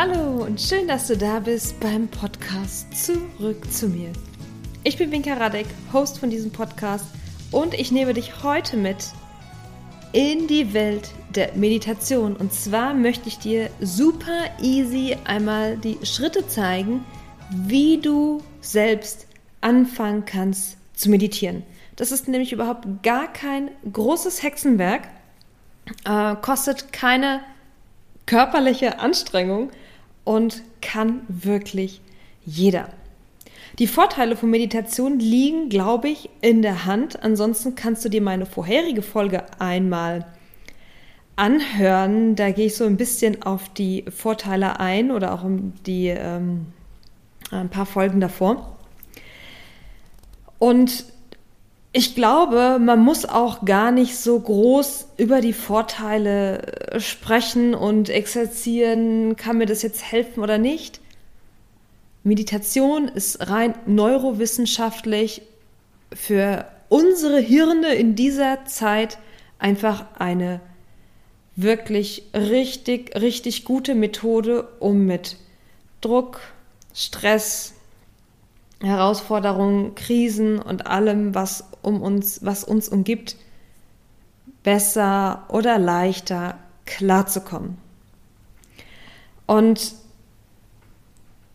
Hallo und schön, dass du da bist beim Podcast Zurück zu mir. Ich bin Winka Radek, Host von diesem Podcast und ich nehme dich heute mit in die Welt der Meditation. Und zwar möchte ich dir super easy einmal die Schritte zeigen, wie du selbst anfangen kannst zu meditieren. Das ist nämlich überhaupt gar kein großes Hexenwerk, äh, kostet keine körperliche Anstrengung und kann wirklich jeder. Die Vorteile von Meditation liegen, glaube ich, in der Hand. Ansonsten kannst du dir meine vorherige Folge einmal anhören. Da gehe ich so ein bisschen auf die Vorteile ein oder auch um die ähm, ein paar Folgen davor. Und ich glaube, man muss auch gar nicht so groß über die Vorteile äh, sprechen und exerzieren, kann mir das jetzt helfen oder nicht. Meditation ist rein neurowissenschaftlich für unsere Hirne in dieser Zeit einfach eine wirklich richtig, richtig gute Methode, um mit Druck, Stress, Herausforderungen, Krisen und allem, was um uns, was uns umgibt, besser oder leichter klarzukommen. Und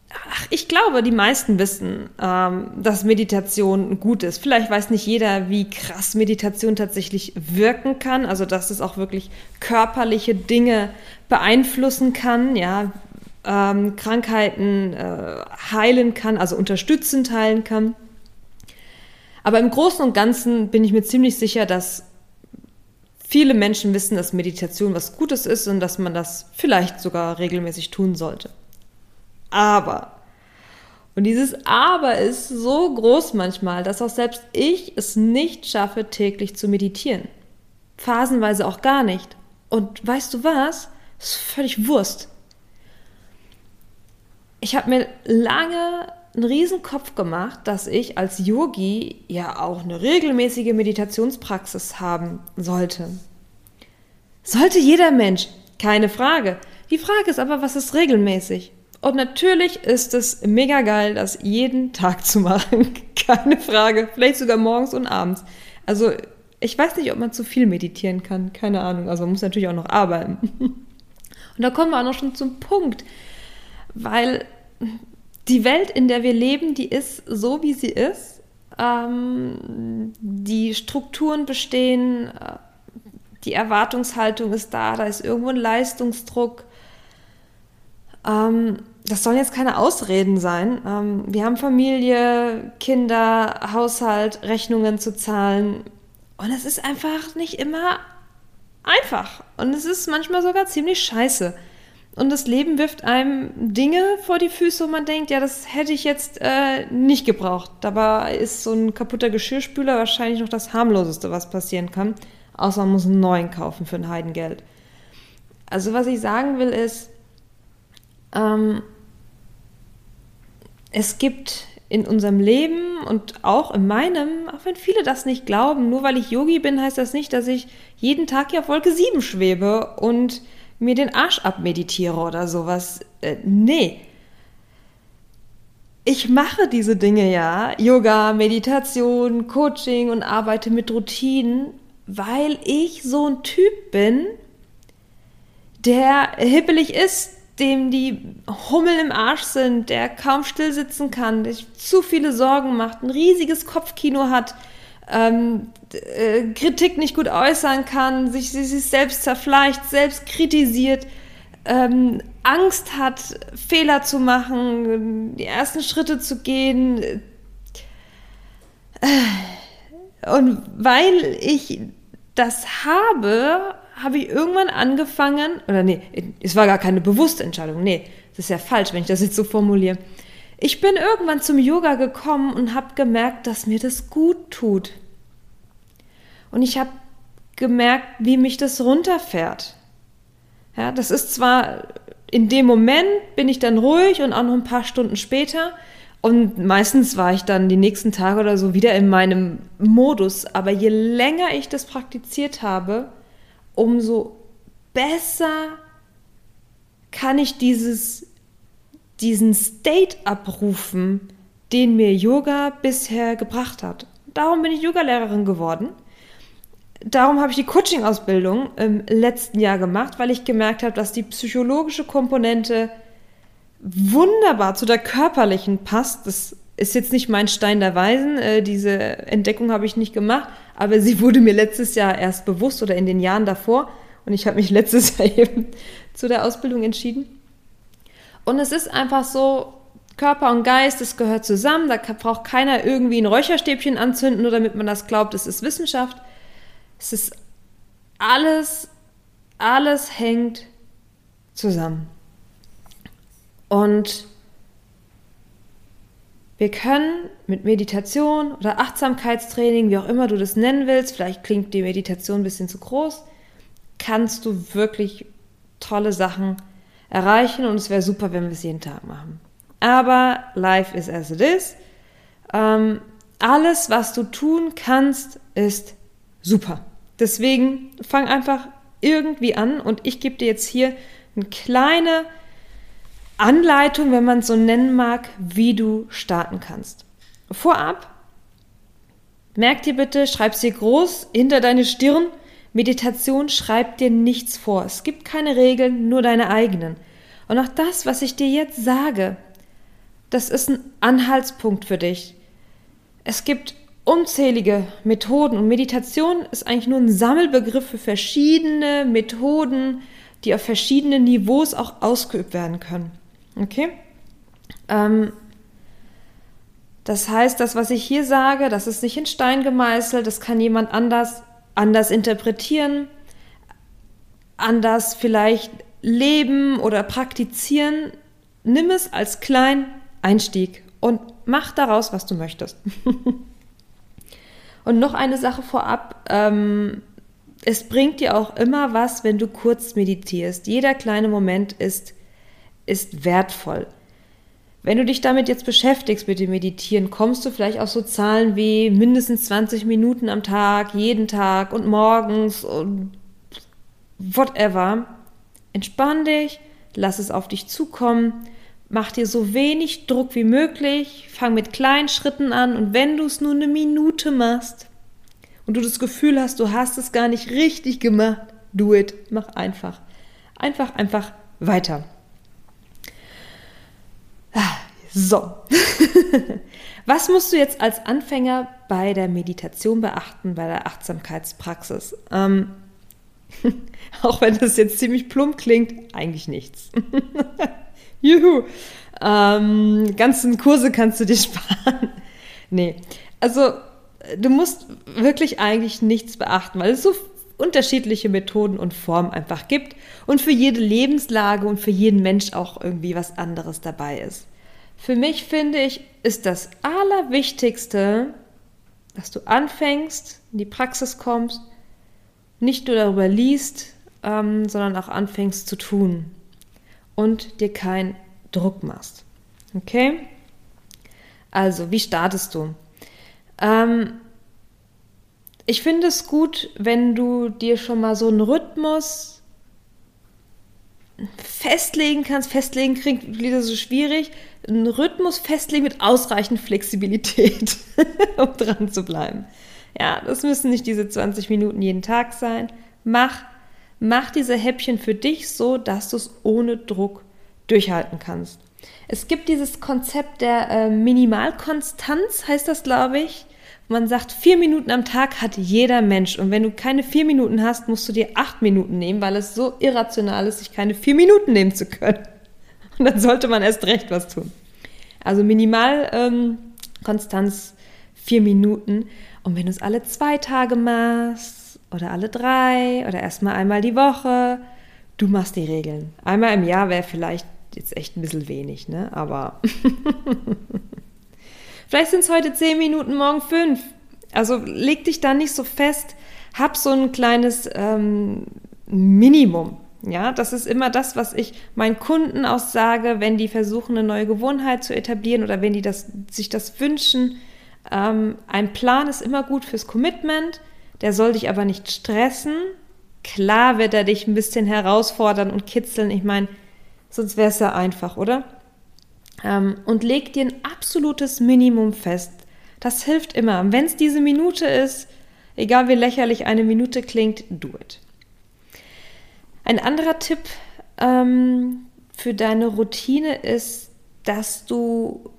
ach, ich glaube, die meisten wissen, ähm, dass Meditation gut ist. Vielleicht weiß nicht jeder, wie krass Meditation tatsächlich wirken kann, also dass es auch wirklich körperliche Dinge beeinflussen kann, ja, ähm, Krankheiten äh, heilen kann, also unterstützend heilen kann. Aber im Großen und Ganzen bin ich mir ziemlich sicher, dass viele Menschen wissen, dass Meditation was Gutes ist und dass man das vielleicht sogar regelmäßig tun sollte. Aber, und dieses Aber ist so groß manchmal, dass auch selbst ich es nicht schaffe, täglich zu meditieren. Phasenweise auch gar nicht. Und weißt du was? Das ist völlig Wurst ich habe mir lange einen riesen Kopf gemacht, dass ich als Yogi ja auch eine regelmäßige Meditationspraxis haben sollte. Sollte jeder Mensch, keine Frage. Die Frage ist aber, was ist regelmäßig? Und natürlich ist es mega geil, das jeden Tag zu machen. Keine Frage. Vielleicht sogar morgens und abends. Also, ich weiß nicht, ob man zu viel meditieren kann. Keine Ahnung. Also, man muss natürlich auch noch arbeiten. Und da kommen wir auch noch schon zum Punkt. Weil die Welt, in der wir leben, die ist so, wie sie ist. Ähm, die Strukturen bestehen, äh, die Erwartungshaltung ist da, da ist irgendwo ein Leistungsdruck. Ähm, das sollen jetzt keine Ausreden sein. Ähm, wir haben Familie, Kinder, Haushalt, Rechnungen zu zahlen. Und es ist einfach nicht immer einfach. Und es ist manchmal sogar ziemlich scheiße. Und das Leben wirft einem Dinge vor die Füße, wo man denkt, ja, das hätte ich jetzt äh, nicht gebraucht. Dabei ist so ein kaputter Geschirrspüler wahrscheinlich noch das harmloseste, was passieren kann. Außer man muss einen neuen kaufen für ein Heidengeld. Also was ich sagen will ist, ähm, es gibt in unserem Leben und auch in meinem, auch wenn viele das nicht glauben, nur weil ich Yogi bin, heißt das nicht, dass ich jeden Tag hier auf Wolke 7 schwebe und mir den Arsch abmeditiere oder sowas. Äh, nee. Ich mache diese Dinge ja, Yoga, Meditation, Coaching und arbeite mit Routinen, weil ich so ein Typ bin, der hippelig ist, dem die Hummel im Arsch sind, der kaum still sitzen kann, der zu viele Sorgen macht, ein riesiges Kopfkino hat, ähm, äh, Kritik nicht gut äußern kann, sich, sich selbst zerfleischt, selbst kritisiert, ähm, Angst hat, Fehler zu machen, die ersten Schritte zu gehen. Äh, und weil ich das habe, habe ich irgendwann angefangen, oder nee, es war gar keine bewusste Entscheidung, nee, das ist ja falsch, wenn ich das jetzt so formuliere. Ich bin irgendwann zum Yoga gekommen und habe gemerkt, dass mir das gut tut. Und ich habe gemerkt, wie mich das runterfährt. Ja, das ist zwar in dem Moment bin ich dann ruhig und auch noch ein paar Stunden später. Und meistens war ich dann die nächsten Tage oder so wieder in meinem Modus. Aber je länger ich das praktiziert habe, umso besser kann ich dieses diesen State abrufen, den mir Yoga bisher gebracht hat. Darum bin ich Yogalehrerin geworden. Darum habe ich die Coaching-Ausbildung im letzten Jahr gemacht, weil ich gemerkt habe, dass die psychologische Komponente wunderbar zu der körperlichen passt. Das ist jetzt nicht mein Stein der Weisen. Äh, diese Entdeckung habe ich nicht gemacht, aber sie wurde mir letztes Jahr erst bewusst oder in den Jahren davor. Und ich habe mich letztes Jahr eben zu der Ausbildung entschieden. Und es ist einfach so, Körper und Geist, das gehört zusammen. Da braucht keiner irgendwie ein Räucherstäbchen anzünden, nur damit man das glaubt, es ist Wissenschaft. Es ist alles, alles hängt zusammen. Und wir können mit Meditation oder Achtsamkeitstraining, wie auch immer du das nennen willst, vielleicht klingt die Meditation ein bisschen zu groß, kannst du wirklich tolle Sachen erreichen und es wäre super, wenn wir es jeden Tag machen. Aber life is as it is. Ähm, alles, was du tun kannst, ist super. Deswegen fang einfach irgendwie an und ich gebe dir jetzt hier eine kleine Anleitung, wenn man es so nennen mag, wie du starten kannst. Vorab, merk dir bitte, schreib sie groß hinter deine Stirn. Meditation schreibt dir nichts vor. Es gibt keine Regeln, nur deine eigenen. Und auch das, was ich dir jetzt sage, das ist ein Anhaltspunkt für dich. Es gibt unzählige Methoden und Meditation ist eigentlich nur ein Sammelbegriff für verschiedene Methoden, die auf verschiedenen Niveaus auch ausgeübt werden können. Okay? Ähm, das heißt, das, was ich hier sage, das ist nicht in Stein gemeißelt, das kann jemand anders, anders interpretieren, anders vielleicht leben oder praktizieren. Nimm es als kleinen Einstieg und mach daraus, was du möchtest. und noch eine Sache vorab. Ähm, es bringt dir auch immer was, wenn du kurz meditierst. Jeder kleine Moment ist ist wertvoll. Wenn du dich damit jetzt beschäftigst mit dem Meditieren, kommst du vielleicht auf so Zahlen wie mindestens 20 Minuten am Tag, jeden Tag und morgens und whatever. Entspann dich, lass es auf dich zukommen, mach dir so wenig Druck wie möglich, fang mit kleinen Schritten an und wenn du es nur eine Minute machst und du das Gefühl hast, du hast es gar nicht richtig gemacht, do it, mach einfach. Einfach, einfach weiter. So. Was musst du jetzt als Anfänger bei der Meditation beachten, bei der Achtsamkeitspraxis? Ähm, auch wenn das jetzt ziemlich plump klingt, eigentlich nichts. Juhu. Ähm, ganzen Kurse kannst du dir sparen. nee. Also, du musst wirklich eigentlich nichts beachten, weil es so unterschiedliche Methoden und Formen einfach gibt und für jede Lebenslage und für jeden Mensch auch irgendwie was anderes dabei ist. Für mich finde ich, ist das Allerwichtigste, dass du anfängst, in die Praxis kommst, nicht nur darüber liest, ähm, sondern auch anfängst zu tun und dir keinen Druck machst. Okay? Also, wie startest du? Ähm, ich finde es gut, wenn du dir schon mal so einen Rhythmus festlegen kannst. Festlegen klingt wieder so schwierig. Einen Rhythmus festlegen mit ausreichend Flexibilität, um dran zu bleiben. Ja, das müssen nicht diese 20 Minuten jeden Tag sein. Mach, mach diese Häppchen für dich so, dass du es ohne Druck durchhalten kannst. Es gibt dieses Konzept der äh, Minimalkonstanz, heißt das, glaube ich. Man sagt, vier Minuten am Tag hat jeder Mensch. Und wenn du keine vier Minuten hast, musst du dir acht Minuten nehmen, weil es so irrational ist, sich keine vier Minuten nehmen zu können. Und dann sollte man erst recht was tun. Also minimal ähm, Konstanz vier Minuten. Und wenn du es alle zwei Tage machst oder alle drei oder erstmal einmal die Woche, du machst die Regeln. Einmal im Jahr wäre vielleicht jetzt echt ein bisschen wenig, ne? Aber Vielleicht sind es heute zehn Minuten, morgen fünf. Also leg dich da nicht so fest. Hab so ein kleines ähm, Minimum. Ja, das ist immer das, was ich meinen Kunden auch sage, wenn die versuchen, eine neue Gewohnheit zu etablieren oder wenn die das, sich das wünschen. Ähm, ein Plan ist immer gut fürs Commitment, der soll dich aber nicht stressen. Klar wird er dich ein bisschen herausfordern und kitzeln. Ich meine, sonst wäre es ja einfach, oder? Ähm, und leg dir ein absolutes Minimum fest. Das hilft immer. Wenn es diese Minute ist, egal wie lächerlich eine Minute klingt, do it. Ein anderer Tipp ähm, für deine Routine ist, dass du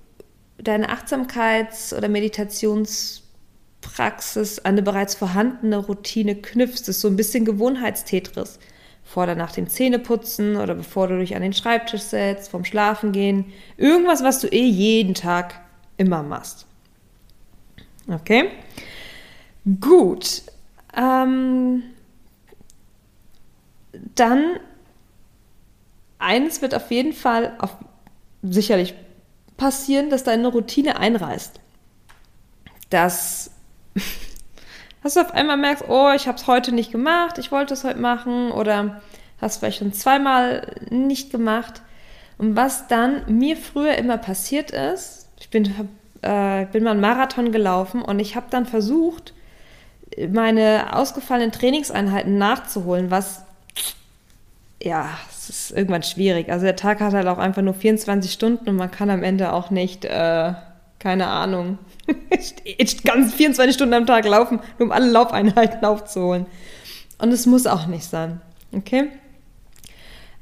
deine Achtsamkeits- oder Meditationspraxis an eine bereits vorhandene Routine knüpfst. Das ist so ein bisschen Gewohnheitstetris. Vor oder nach dem Zähneputzen oder bevor du dich an den Schreibtisch setzt, vorm Schlafengehen. Irgendwas, was du eh jeden Tag immer machst. Okay? Gut. Ähm, dann eines wird auf jeden Fall auf, sicherlich passieren, dass deine Routine einreißt. Dass, dass du auf einmal merkst, oh, ich habe es heute nicht gemacht, ich wollte es heute machen oder hast vielleicht schon zweimal nicht gemacht. Und was dann mir früher immer passiert ist, ich bin, äh, bin mal einen Marathon gelaufen und ich habe dann versucht, meine ausgefallenen Trainingseinheiten nachzuholen, was ja, es ist irgendwann schwierig. Also der Tag hat halt auch einfach nur 24 Stunden und man kann am Ende auch nicht, äh, keine Ahnung, ganz 24 Stunden am Tag laufen, nur um alle Laufeinheiten aufzuholen. Und es muss auch nicht sein. Okay?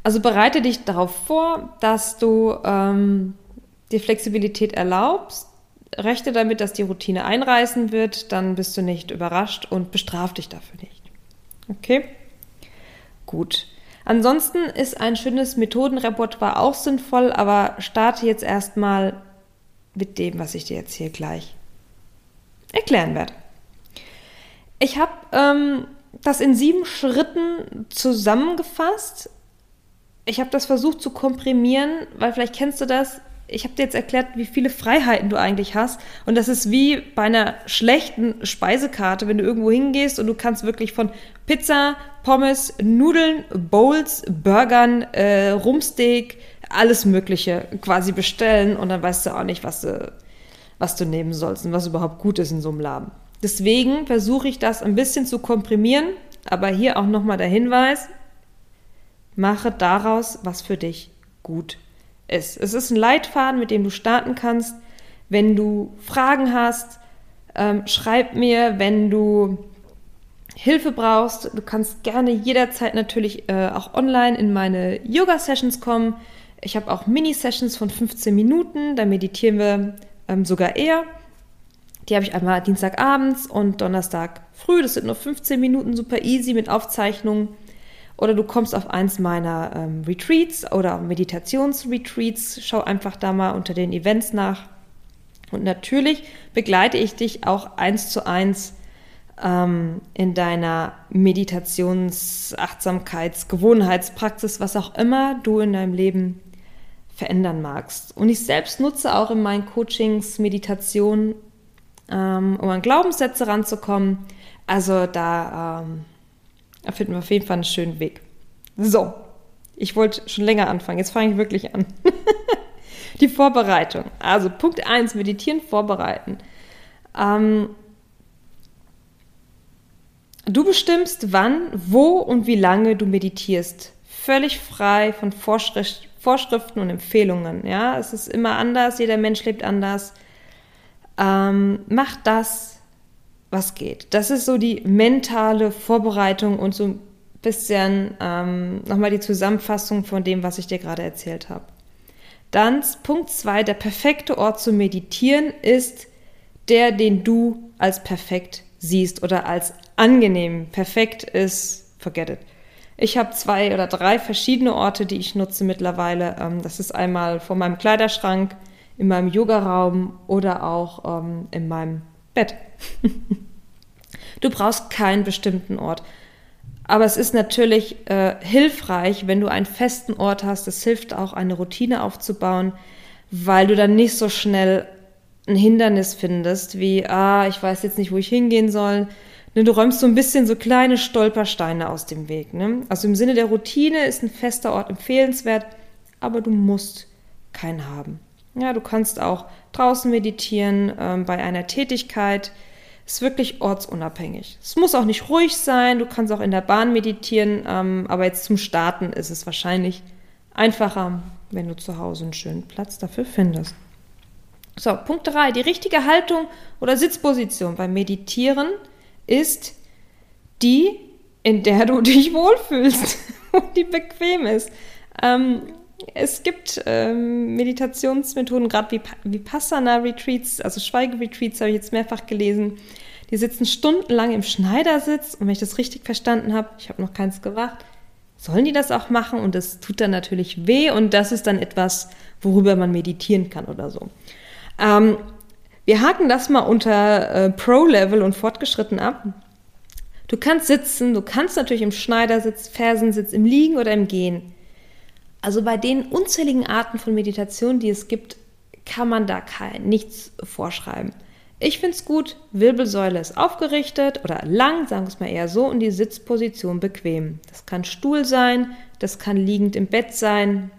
Also bereite dich darauf vor, dass du ähm, die Flexibilität erlaubst, rechte damit, dass die Routine einreißen wird, dann bist du nicht überrascht und bestraf dich dafür nicht. Okay? Gut. Ansonsten ist ein schönes Methodenrepertoire auch sinnvoll, aber starte jetzt erstmal mit dem, was ich dir jetzt hier gleich erklären werde. Ich habe ähm, das in sieben Schritten zusammengefasst. Ich habe das versucht zu komprimieren, weil vielleicht kennst du das ich habe dir jetzt erklärt, wie viele Freiheiten du eigentlich hast. Und das ist wie bei einer schlechten Speisekarte, wenn du irgendwo hingehst und du kannst wirklich von Pizza, Pommes, Nudeln, Bowls, Burgern, äh, Rumsteak, alles Mögliche quasi bestellen und dann weißt du auch nicht, was du, was du nehmen sollst und was überhaupt gut ist in so einem Laden. Deswegen versuche ich das ein bisschen zu komprimieren, aber hier auch nochmal der Hinweis, mache daraus, was für dich gut ist. Es ist ein Leitfaden, mit dem du starten kannst. Wenn du Fragen hast, ähm, schreib mir, wenn du Hilfe brauchst. Du kannst gerne jederzeit natürlich äh, auch online in meine Yoga-Sessions kommen. Ich habe auch Mini-Sessions von 15 Minuten, da meditieren wir ähm, sogar eher. Die habe ich einmal Dienstagabends und Donnerstag früh. Das sind nur 15 Minuten, super easy mit Aufzeichnungen. Oder du kommst auf eins meiner ähm, Retreats oder Meditationsretreats. Schau einfach da mal unter den Events nach. Und natürlich begleite ich dich auch eins zu eins ähm, in deiner Meditations-, Achtsamkeits-, Gewohnheitspraxis, was auch immer du in deinem Leben verändern magst. Und ich selbst nutze auch in meinen Coachings Meditation, ähm, um an Glaubenssätze ranzukommen. Also da ähm, finden wir auf jeden Fall einen schönen Weg. So, ich wollte schon länger anfangen. Jetzt fange ich wirklich an. Die Vorbereitung. Also Punkt 1, meditieren, vorbereiten. Ähm, du bestimmst, wann, wo und wie lange du meditierst. Völlig frei von Vorschrift, Vorschriften und Empfehlungen. Ja, es ist immer anders, jeder Mensch lebt anders. Ähm, mach das, was geht. Das ist so die mentale Vorbereitung und so ein bisschen ähm, nochmal die Zusammenfassung von dem, was ich dir gerade erzählt habe. Dann Punkt 2, der perfekte Ort zu meditieren ist der, den du als perfekt siehst oder als angenehm. Perfekt ist, forget it. Ich habe zwei oder drei verschiedene Orte, die ich nutze mittlerweile. Ähm, das ist einmal vor meinem Kleiderschrank, in meinem Yogaraum oder auch ähm, in meinem Bett. du brauchst keinen bestimmten Ort. Aber es ist natürlich äh, hilfreich, wenn du einen festen Ort hast. Es hilft auch, eine Routine aufzubauen, weil du dann nicht so schnell ein Hindernis findest, wie, ah, ich weiß jetzt nicht, wo ich hingehen soll. Ne, du räumst so ein bisschen so kleine Stolpersteine aus dem Weg. Ne? Also im Sinne der Routine ist ein fester Ort empfehlenswert, aber du musst keinen haben. Ja, du kannst auch draußen meditieren, ähm, bei einer Tätigkeit. Ist wirklich ortsunabhängig. Es muss auch nicht ruhig sein, du kannst auch in der Bahn meditieren, ähm, aber jetzt zum Starten ist es wahrscheinlich einfacher, wenn du zu Hause einen schönen Platz dafür findest. So, Punkt 3. Die richtige Haltung oder Sitzposition beim Meditieren ist die, in der du dich wohlfühlst und die bequem ist. Ähm, es gibt ähm, Meditationsmethoden, gerade wie Vipassana-Retreats, also Schweigeretreats habe ich jetzt mehrfach gelesen. Die sitzen stundenlang im Schneidersitz und wenn ich das richtig verstanden habe, ich habe noch keins gemacht, sollen die das auch machen und das tut dann natürlich weh und das ist dann etwas, worüber man meditieren kann oder so. Ähm, wir haken das mal unter äh, Pro-Level und fortgeschritten ab. Du kannst sitzen, du kannst natürlich im Schneidersitz, Fersensitz, im Liegen oder im Gehen. Also bei den unzähligen Arten von Meditation, die es gibt, kann man da kein, nichts vorschreiben. Ich finde es gut, Wirbelsäule ist aufgerichtet oder lang, sagen wir es mal eher so, und die Sitzposition bequem. Das kann Stuhl sein, das kann liegend im Bett sein,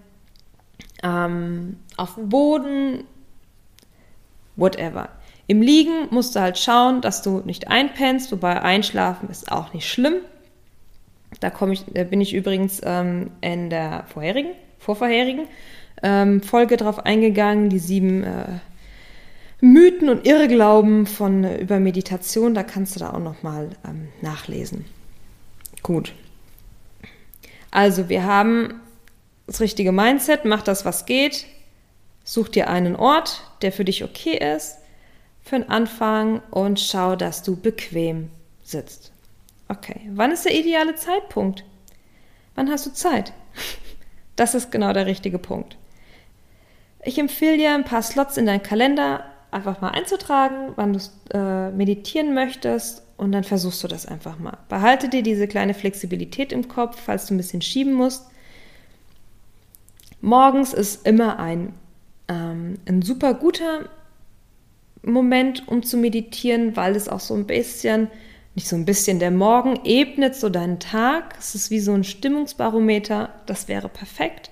ähm, auf dem Boden, whatever. Im Liegen musst du halt schauen, dass du nicht einpennst, wobei Einschlafen ist auch nicht schlimm. Da, ich, da bin ich übrigens ähm, in der vorherigen, vorvorherigen ähm, Folge drauf eingegangen, die sieben äh, Mythen und Irrglauben von äh, über Meditation. Da kannst du da auch noch mal ähm, nachlesen. Gut. Also wir haben das richtige Mindset, mach das, was geht, such dir einen Ort, der für dich okay ist, für den Anfang und schau, dass du bequem sitzt. Okay, wann ist der ideale Zeitpunkt? Wann hast du Zeit? Das ist genau der richtige Punkt. Ich empfehle dir, ein paar Slots in deinen Kalender einfach mal einzutragen, wann du äh, meditieren möchtest und dann versuchst du das einfach mal. Behalte dir diese kleine Flexibilität im Kopf, falls du ein bisschen schieben musst. Morgens ist immer ein, ähm, ein super guter Moment, um zu meditieren, weil es auch so ein bisschen nicht so ein bisschen, der Morgen ebnet so deinen Tag. Es ist wie so ein Stimmungsbarometer. Das wäre perfekt.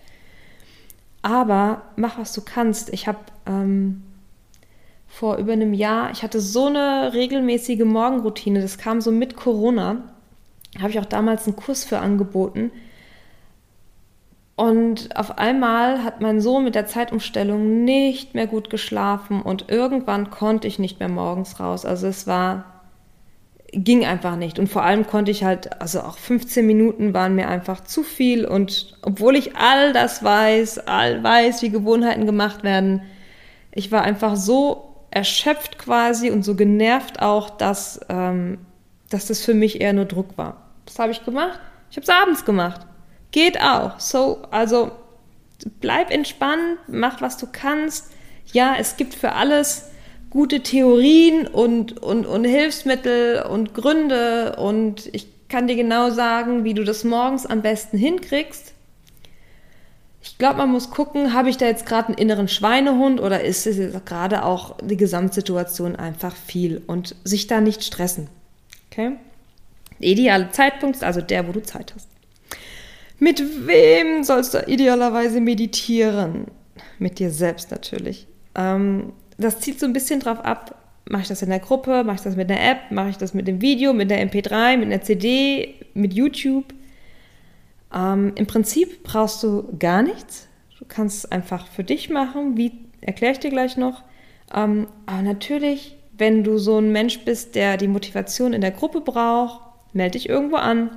Aber mach, was du kannst. Ich habe ähm, vor über einem Jahr, ich hatte so eine regelmäßige Morgenroutine. Das kam so mit Corona. Habe ich auch damals einen Kurs für angeboten. Und auf einmal hat mein Sohn mit der Zeitumstellung nicht mehr gut geschlafen und irgendwann konnte ich nicht mehr morgens raus. Also es war ging einfach nicht. Und vor allem konnte ich halt, also auch 15 Minuten waren mir einfach zu viel. Und obwohl ich all das weiß, all weiß, wie Gewohnheiten gemacht werden, ich war einfach so erschöpft quasi und so genervt auch, dass, ähm, dass das für mich eher nur Druck war. Was habe ich gemacht? Ich habe es abends gemacht. Geht auch. So, also bleib entspannt, mach was du kannst. Ja, es gibt für alles gute Theorien und, und, und Hilfsmittel und Gründe und ich kann dir genau sagen, wie du das morgens am besten hinkriegst. Ich glaube, man muss gucken, habe ich da jetzt gerade einen inneren Schweinehund oder ist es gerade auch die Gesamtsituation einfach viel und sich da nicht stressen. Okay? Der ideale Zeitpunkt ist also der, wo du Zeit hast. Mit wem sollst du idealerweise meditieren? Mit dir selbst natürlich. Ähm, das zieht so ein bisschen drauf ab, mache ich das in der Gruppe, mache ich das mit einer App, mache ich das mit dem Video, mit der MP3, mit einer CD, mit YouTube. Ähm, Im Prinzip brauchst du gar nichts. Du kannst es einfach für dich machen, wie erkläre ich dir gleich noch. Ähm, aber natürlich, wenn du so ein Mensch bist, der die Motivation in der Gruppe braucht, melde dich irgendwo an,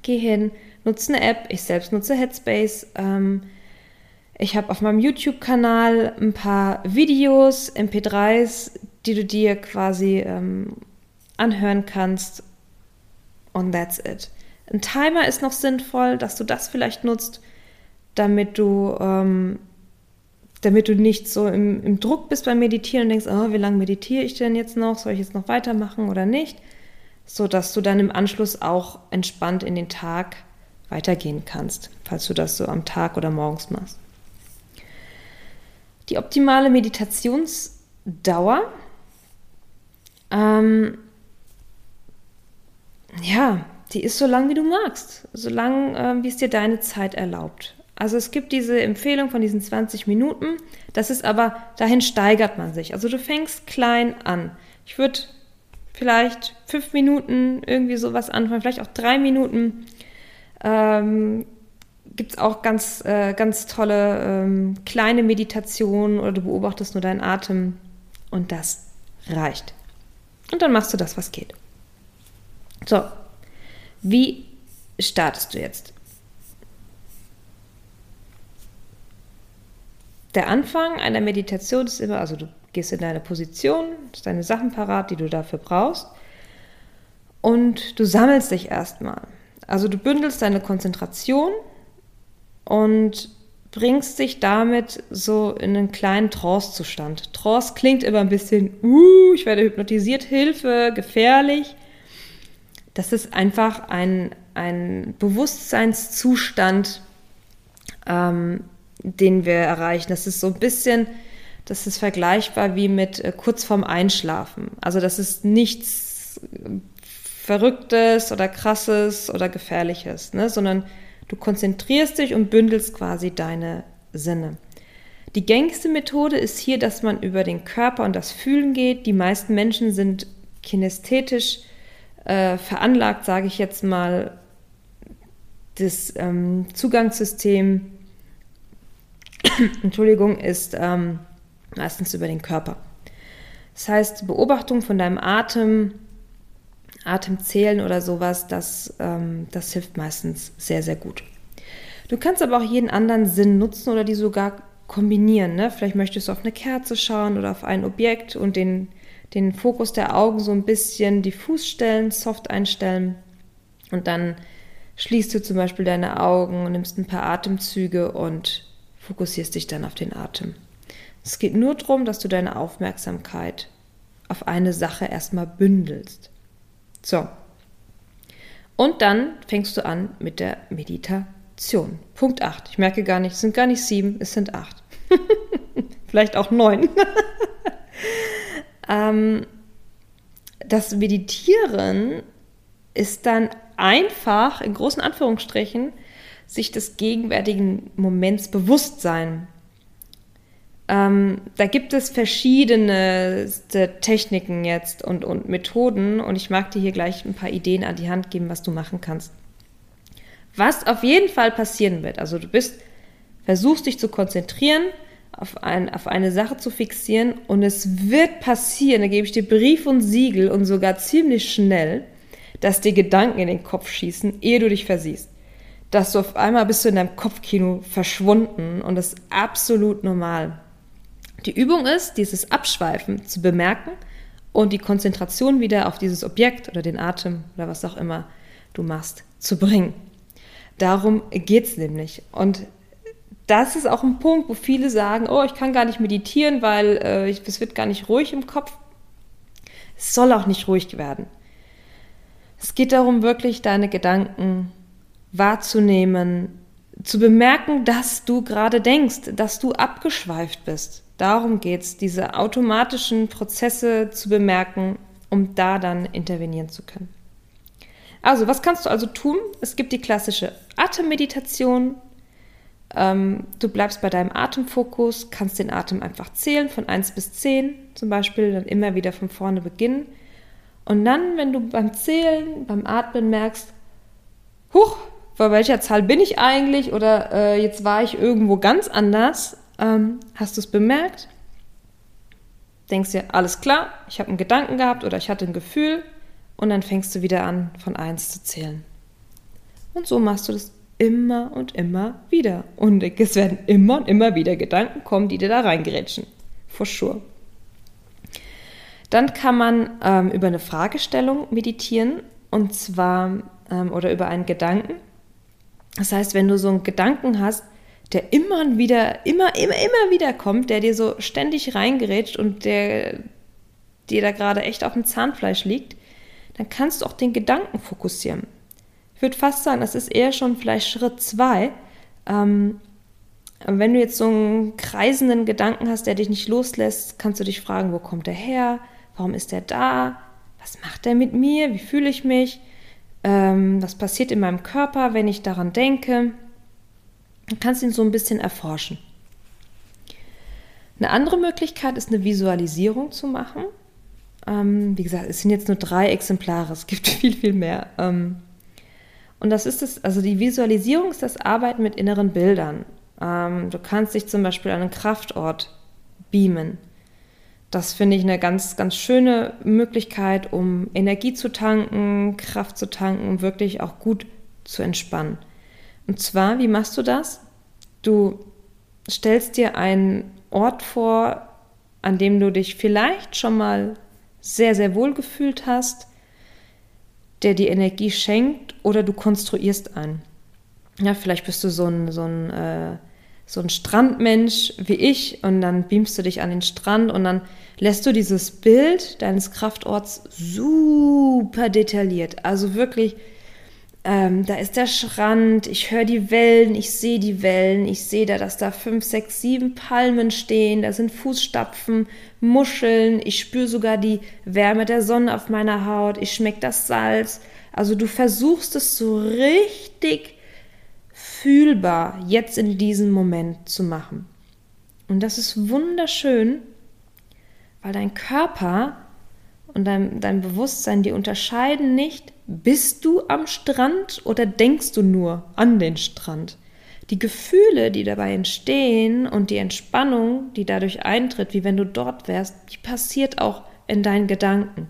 geh hin, nutze eine App. Ich selbst nutze Headspace. Ähm, ich habe auf meinem YouTube-Kanal ein paar Videos, MP3s, die du dir quasi ähm, anhören kannst. Und that's it. Ein Timer ist noch sinnvoll, dass du das vielleicht nutzt, damit du, ähm, damit du nicht so im, im, Druck bist beim Meditieren und denkst, oh, wie lange meditiere ich denn jetzt noch? Soll ich jetzt noch weitermachen oder nicht? So dass du dann im Anschluss auch entspannt in den Tag weitergehen kannst, falls du das so am Tag oder morgens machst. Die optimale Meditationsdauer, ähm, ja, die ist so lang, wie du magst, so lang, äh, wie es dir deine Zeit erlaubt. Also es gibt diese Empfehlung von diesen 20 Minuten, das ist aber, dahin steigert man sich. Also du fängst klein an. Ich würde vielleicht fünf Minuten irgendwie sowas anfangen, vielleicht auch drei Minuten. Ähm, gibt es auch ganz, äh, ganz tolle ähm, kleine Meditationen oder du beobachtest nur deinen Atem und das reicht. Und dann machst du das, was geht. So, wie startest du jetzt? Der Anfang einer Meditation ist immer, also du gehst in deine Position, hast deine Sachen parat, die du dafür brauchst und du sammelst dich erstmal. Also du bündelst deine Konzentration und bringst dich damit so in einen kleinen Trance-Zustand. Trance klingt immer ein bisschen, uh, ich werde hypnotisiert, Hilfe, gefährlich. Das ist einfach ein, ein Bewusstseinszustand, ähm, den wir erreichen. Das ist so ein bisschen, das ist vergleichbar wie mit äh, kurz vorm Einschlafen. Also das ist nichts Verrücktes oder Krasses oder Gefährliches, ne? sondern du konzentrierst dich und bündelst quasi deine Sinne. Die gängigste Methode ist hier, dass man über den Körper und das Fühlen geht. Die meisten Menschen sind kinästhetisch äh, veranlagt, sage ich jetzt mal. Das ähm, Zugangssystem, Entschuldigung, ist ähm, meistens über den Körper. Das heißt, Beobachtung von deinem Atem, Atemzählen oder sowas, das, ähm, das hilft meistens sehr, sehr gut. Du kannst aber auch jeden anderen Sinn nutzen oder die sogar kombinieren. Ne? Vielleicht möchtest du auf eine Kerze schauen oder auf ein Objekt und den, den Fokus der Augen so ein bisschen diffus stellen, soft einstellen. Und dann schließt du zum Beispiel deine Augen nimmst ein paar Atemzüge und fokussierst dich dann auf den Atem. Es geht nur darum, dass du deine Aufmerksamkeit auf eine Sache erstmal bündelst. So. Und dann fängst du an mit der Meditation. Punkt 8. Ich merke gar nicht, es sind gar nicht sieben, es sind acht. Vielleicht auch neun. ähm, das Meditieren ist dann einfach, in großen Anführungsstrichen, sich des gegenwärtigen Moments bewusst sein. Ähm, da gibt es verschiedene Techniken jetzt und, und Methoden und ich mag dir hier gleich ein paar Ideen an die Hand geben, was du machen kannst. Was auf jeden Fall passieren wird, also du bist, versuchst dich zu konzentrieren, auf, ein, auf eine Sache zu fixieren und es wird passieren, da gebe ich dir Brief und Siegel und sogar ziemlich schnell, dass dir Gedanken in den Kopf schießen, ehe du dich versiehst. Dass du auf einmal bist du in deinem Kopfkino verschwunden und das ist absolut normal. Die Übung ist, dieses Abschweifen zu bemerken und die Konzentration wieder auf dieses Objekt oder den Atem oder was auch immer du machst, zu bringen. Darum geht es nämlich. Und das ist auch ein Punkt, wo viele sagen, oh, ich kann gar nicht meditieren, weil äh, es wird gar nicht ruhig im Kopf. Es soll auch nicht ruhig werden. Es geht darum, wirklich deine Gedanken wahrzunehmen, zu bemerken, dass du gerade denkst, dass du abgeschweift bist. Darum geht es, diese automatischen Prozesse zu bemerken, um da dann intervenieren zu können. Also, was kannst du also tun? Es gibt die klassische Atemmeditation. Ähm, du bleibst bei deinem Atemfokus, kannst den Atem einfach zählen von 1 bis 10 zum Beispiel, dann immer wieder von vorne beginnen. Und dann, wenn du beim Zählen, beim Atmen merkst, huch, bei welcher Zahl bin ich eigentlich oder äh, jetzt war ich irgendwo ganz anders, ähm, hast du es bemerkt? Denkst dir, alles klar, ich habe einen Gedanken gehabt oder ich hatte ein Gefühl und dann fängst du wieder an, von 1 zu zählen. Und so machst du das immer und immer wieder. Und es werden immer und immer wieder Gedanken kommen, die dir da reingerätschen. For sure. Dann kann man ähm, über eine Fragestellung meditieren und zwar ähm, oder über einen Gedanken. Das heißt, wenn du so einen Gedanken hast, der immer wieder, immer, immer, immer wieder kommt, der dir so ständig reingerätscht und der dir da gerade echt auf dem Zahnfleisch liegt, dann kannst du auch den Gedanken fokussieren. Ich würde fast sagen, das ist eher schon vielleicht Schritt zwei. Ähm, wenn du jetzt so einen kreisenden Gedanken hast, der dich nicht loslässt, kannst du dich fragen, wo kommt der her? Warum ist der da? Was macht der mit mir? Wie fühle ich mich? Ähm, was passiert in meinem Körper, wenn ich daran denke? Du kannst ihn so ein bisschen erforschen. Eine andere Möglichkeit ist eine Visualisierung zu machen. Ähm, wie gesagt, es sind jetzt nur drei Exemplare, es gibt viel, viel mehr. Ähm, Und das ist es, also die Visualisierung ist das Arbeiten mit inneren Bildern. Ähm, du kannst dich zum Beispiel an einen Kraftort beamen. Das finde ich eine ganz, ganz schöne Möglichkeit, um Energie zu tanken, Kraft zu tanken, um wirklich auch gut zu entspannen. Und zwar, wie machst du das? Du stellst dir einen Ort vor, an dem du dich vielleicht schon mal sehr, sehr wohl gefühlt hast, der dir Energie schenkt, oder du konstruierst einen. Ja, vielleicht bist du so ein, so ein, äh, so ein Strandmensch wie ich und dann beamst du dich an den Strand und dann lässt du dieses Bild deines Kraftorts super detailliert, also wirklich ähm, da ist der Strand, ich höre die Wellen, ich sehe die Wellen, ich sehe da, dass da fünf, sechs, sieben Palmen stehen, da sind Fußstapfen, Muscheln, ich spüre sogar die Wärme der Sonne auf meiner Haut, ich schmecke das Salz. Also du versuchst es so richtig fühlbar jetzt in diesem Moment zu machen. Und das ist wunderschön, weil dein Körper und dein, dein Bewusstsein, die unterscheiden nicht, bist du am Strand oder denkst du nur an den Strand? Die Gefühle, die dabei entstehen und die Entspannung, die dadurch eintritt, wie wenn du dort wärst, die passiert auch in deinen Gedanken.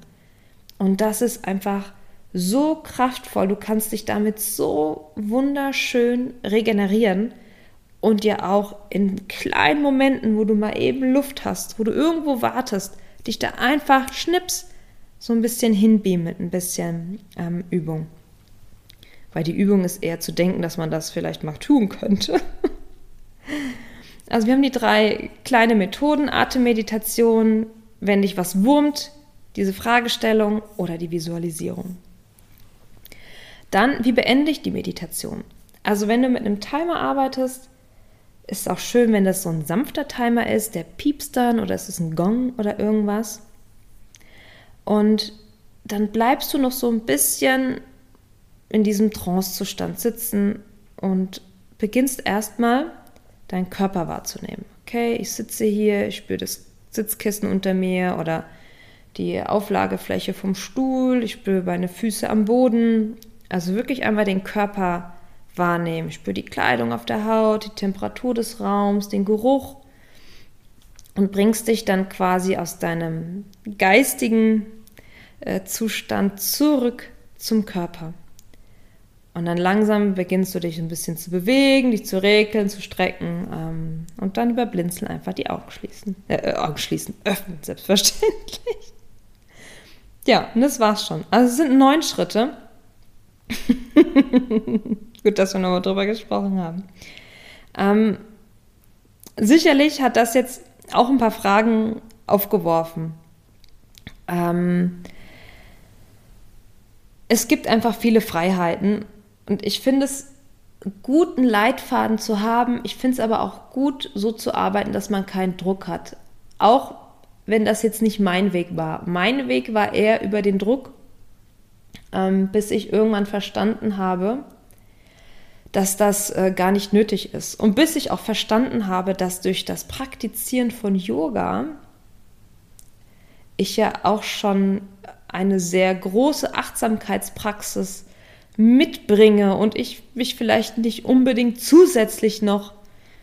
Und das ist einfach so kraftvoll. Du kannst dich damit so wunderschön regenerieren und dir auch in kleinen Momenten, wo du mal eben Luft hast, wo du irgendwo wartest, dich da einfach schnips so ein bisschen hinbeamen mit ein bisschen ähm, Übung. Weil die Übung ist eher zu denken, dass man das vielleicht mal tun könnte. also wir haben die drei kleine Methoden, Atemmeditation, wenn dich was wurmt, diese Fragestellung oder die Visualisierung. Dann, wie beende ich die Meditation? Also wenn du mit einem Timer arbeitest, ist es auch schön, wenn das so ein sanfter Timer ist, der piepst dann oder ist es ein Gong oder irgendwas. Und dann bleibst du noch so ein bisschen in diesem Trancezustand sitzen und beginnst erstmal deinen Körper wahrzunehmen. Okay, ich sitze hier, ich spüre das Sitzkissen unter mir oder die Auflagefläche vom Stuhl, ich spüre meine Füße am Boden. Also wirklich einmal den Körper wahrnehmen. Ich spüre die Kleidung auf der Haut, die Temperatur des Raums, den Geruch und bringst dich dann quasi aus deinem geistigen Zustand zurück zum Körper. Und dann langsam beginnst du dich ein bisschen zu bewegen, dich zu regeln, zu strecken ähm, und dann über Blinzeln einfach die Augen schließen. Äh, äh Augen schließen, öffnen, selbstverständlich. Ja, und das war's schon. Also es sind neun Schritte. Gut, dass wir nochmal drüber gesprochen haben. Ähm, sicherlich hat das jetzt auch ein paar Fragen aufgeworfen. Ähm, es gibt einfach viele Freiheiten und ich finde es gut, einen Leitfaden zu haben. Ich finde es aber auch gut, so zu arbeiten, dass man keinen Druck hat. Auch wenn das jetzt nicht mein Weg war. Mein Weg war eher über den Druck, ähm, bis ich irgendwann verstanden habe, dass das äh, gar nicht nötig ist. Und bis ich auch verstanden habe, dass durch das Praktizieren von Yoga ich ja auch schon eine sehr große Achtsamkeitspraxis mitbringe und ich mich vielleicht nicht unbedingt zusätzlich noch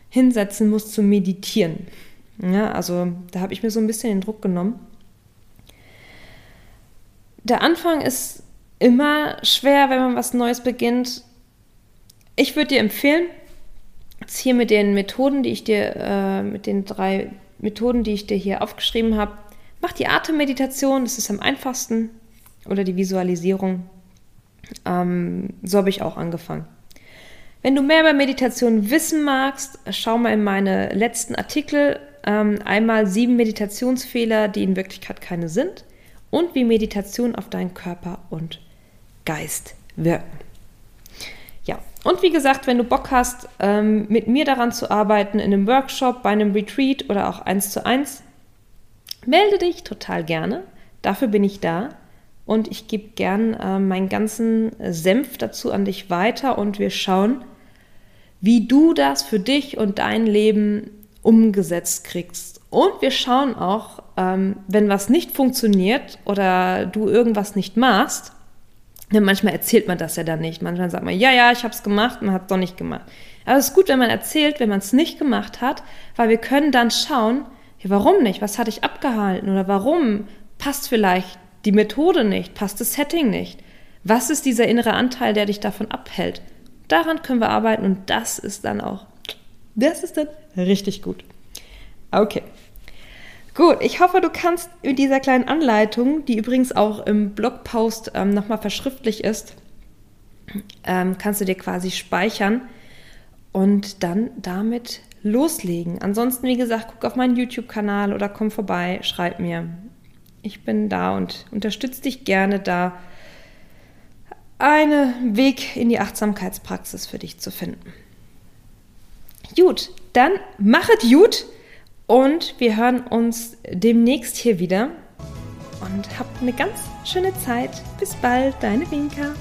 hinsetzen muss zu meditieren. Ja, also da habe ich mir so ein bisschen den Druck genommen. Der Anfang ist immer schwer, wenn man was Neues beginnt. Ich würde dir empfehlen, jetzt hier mit den Methoden, die ich dir, äh, mit den drei Methoden, die ich dir hier aufgeschrieben habe, Mach die Atemmeditation, das ist am einfachsten. Oder die Visualisierung. Ähm, so habe ich auch angefangen. Wenn du mehr über Meditation wissen magst, schau mal in meine letzten Artikel. Ähm, einmal sieben Meditationsfehler, die in Wirklichkeit keine sind. Und wie Meditation auf deinen Körper und Geist wirken. Ja, und wie gesagt, wenn du Bock hast, ähm, mit mir daran zu arbeiten, in einem Workshop, bei einem Retreat oder auch eins zu eins, Melde dich total gerne. Dafür bin ich da. Und ich gebe gern äh, meinen ganzen Senf dazu an dich weiter und wir schauen, wie du das für dich und dein Leben umgesetzt kriegst. Und wir schauen auch, ähm, wenn was nicht funktioniert oder du irgendwas nicht machst, Denn manchmal erzählt man das ja dann nicht. Manchmal sagt man, ja, ja, ich habe es gemacht, man hat es doch nicht gemacht. Aber es ist gut, wenn man erzählt, wenn man es nicht gemacht hat, weil wir können dann schauen, ja, warum nicht? Was hatte ich abgehalten? Oder warum passt vielleicht die Methode nicht? Passt das Setting nicht? Was ist dieser innere Anteil, der dich davon abhält? Daran können wir arbeiten und das ist dann auch, das ist dann richtig gut. Okay. Gut, ich hoffe, du kannst mit dieser kleinen Anleitung, die übrigens auch im Blogpost ähm, nochmal verschriftlich ist, ähm, kannst du dir quasi speichern und dann damit loslegen. Ansonsten, wie gesagt, guck auf meinen YouTube-Kanal oder komm vorbei, schreib mir. Ich bin da und unterstütze dich gerne da, einen Weg in die Achtsamkeitspraxis für dich zu finden. Gut, dann machet gut und wir hören uns demnächst hier wieder. Und habt eine ganz schöne Zeit. Bis bald, deine Winka.